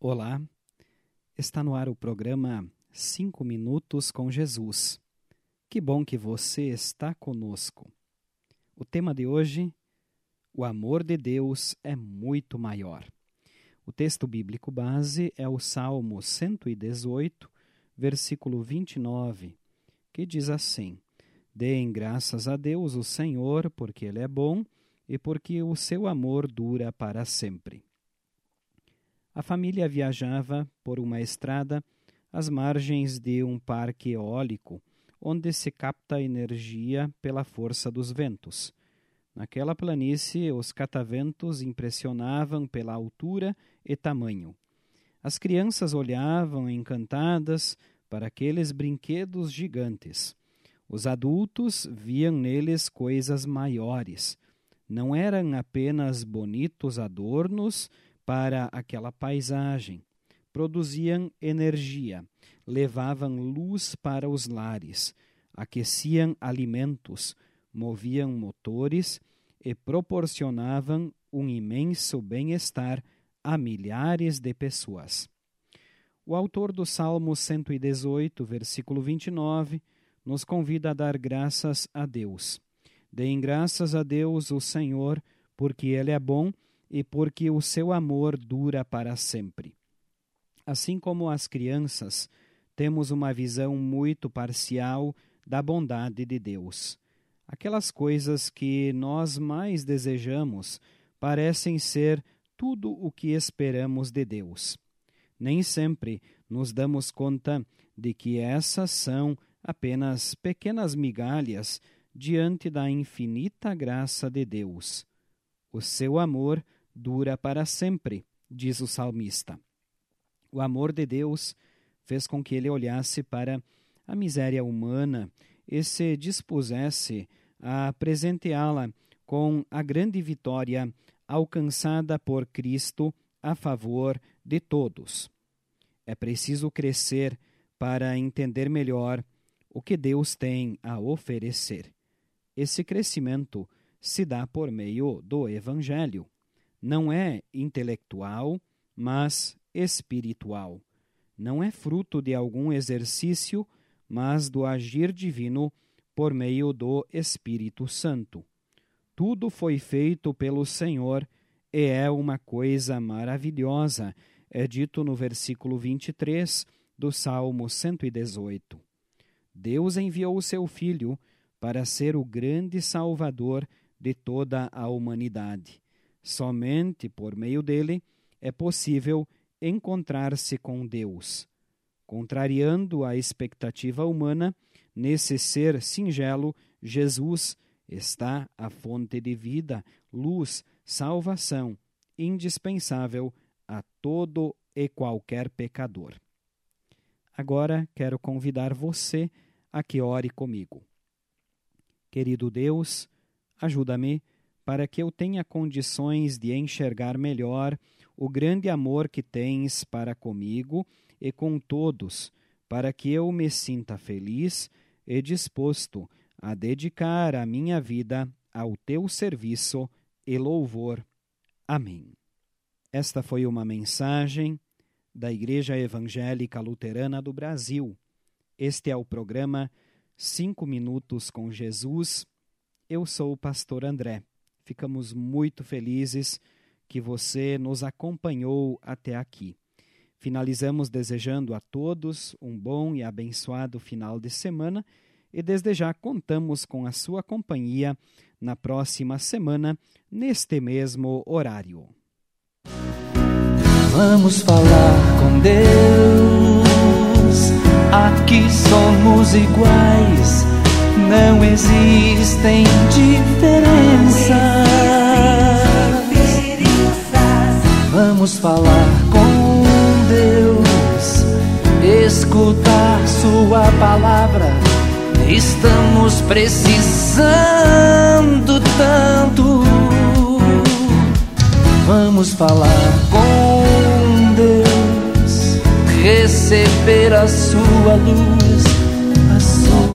Olá, está no ar o programa Cinco Minutos com Jesus. Que bom que você está conosco. O tema de hoje, o amor de Deus é muito maior. O texto bíblico base é o Salmo 118, versículo 29, que diz assim: Deem graças a Deus, o Senhor, porque Ele é bom e porque o seu amor dura para sempre. A família viajava por uma estrada às margens de um parque eólico, onde se capta energia pela força dos ventos. Naquela planície, os cataventos impressionavam pela altura e tamanho. As crianças olhavam encantadas para aqueles brinquedos gigantes. Os adultos viam neles coisas maiores. Não eram apenas bonitos adornos para aquela paisagem. Produziam energia, levavam luz para os lares, aqueciam alimentos, moviam motores e proporcionavam um imenso bem-estar a milhares de pessoas. O autor do Salmo 118, versículo 29, nos convida a dar graças a Deus. Deem graças a Deus, o Senhor, porque Ele é bom e porque o seu amor dura para sempre. Assim como as crianças, temos uma visão muito parcial da bondade de Deus. Aquelas coisas que nós mais desejamos parecem ser tudo o que esperamos de Deus. Nem sempre nos damos conta de que essas são apenas pequenas migalhas diante da infinita graça de Deus. O seu amor dura para sempre, diz o salmista. O amor de Deus fez com que ele olhasse para a miséria humana e se dispusesse a presenteá-la com a grande vitória alcançada por Cristo a favor de todos. É preciso crescer para entender melhor o que Deus tem a oferecer. Esse crescimento se dá por meio do Evangelho não é intelectual, mas espiritual. Não é fruto de algum exercício, mas do agir divino por meio do Espírito Santo. Tudo foi feito pelo Senhor e é uma coisa maravilhosa, é dito no versículo 23 do Salmo 118. Deus enviou o seu Filho para ser o grande Salvador de toda a humanidade. Somente por meio dele é possível encontrar-se com Deus. Contrariando a expectativa humana, nesse ser singelo, Jesus está a fonte de vida, luz, salvação, indispensável a todo e qualquer pecador. Agora quero convidar você a que ore comigo. Querido Deus, ajuda-me para que eu tenha condições de enxergar melhor o grande amor que tens para comigo e com todos, para que eu me sinta feliz e disposto a dedicar a minha vida ao teu serviço e louvor. Amém. Esta foi uma mensagem da Igreja Evangélica Luterana do Brasil. Este é o programa Cinco Minutos com Jesus. Eu sou o pastor André. Ficamos muito felizes que você nos acompanhou até aqui. Finalizamos desejando a todos um bom e abençoado final de semana e desde já contamos com a sua companhia na próxima semana, neste mesmo horário. Vamos falar com Deus, aqui somos iguais, não existem Falar com Deus, escutar Sua palavra. Estamos precisando tanto. Vamos falar com Deus, receber a Sua luz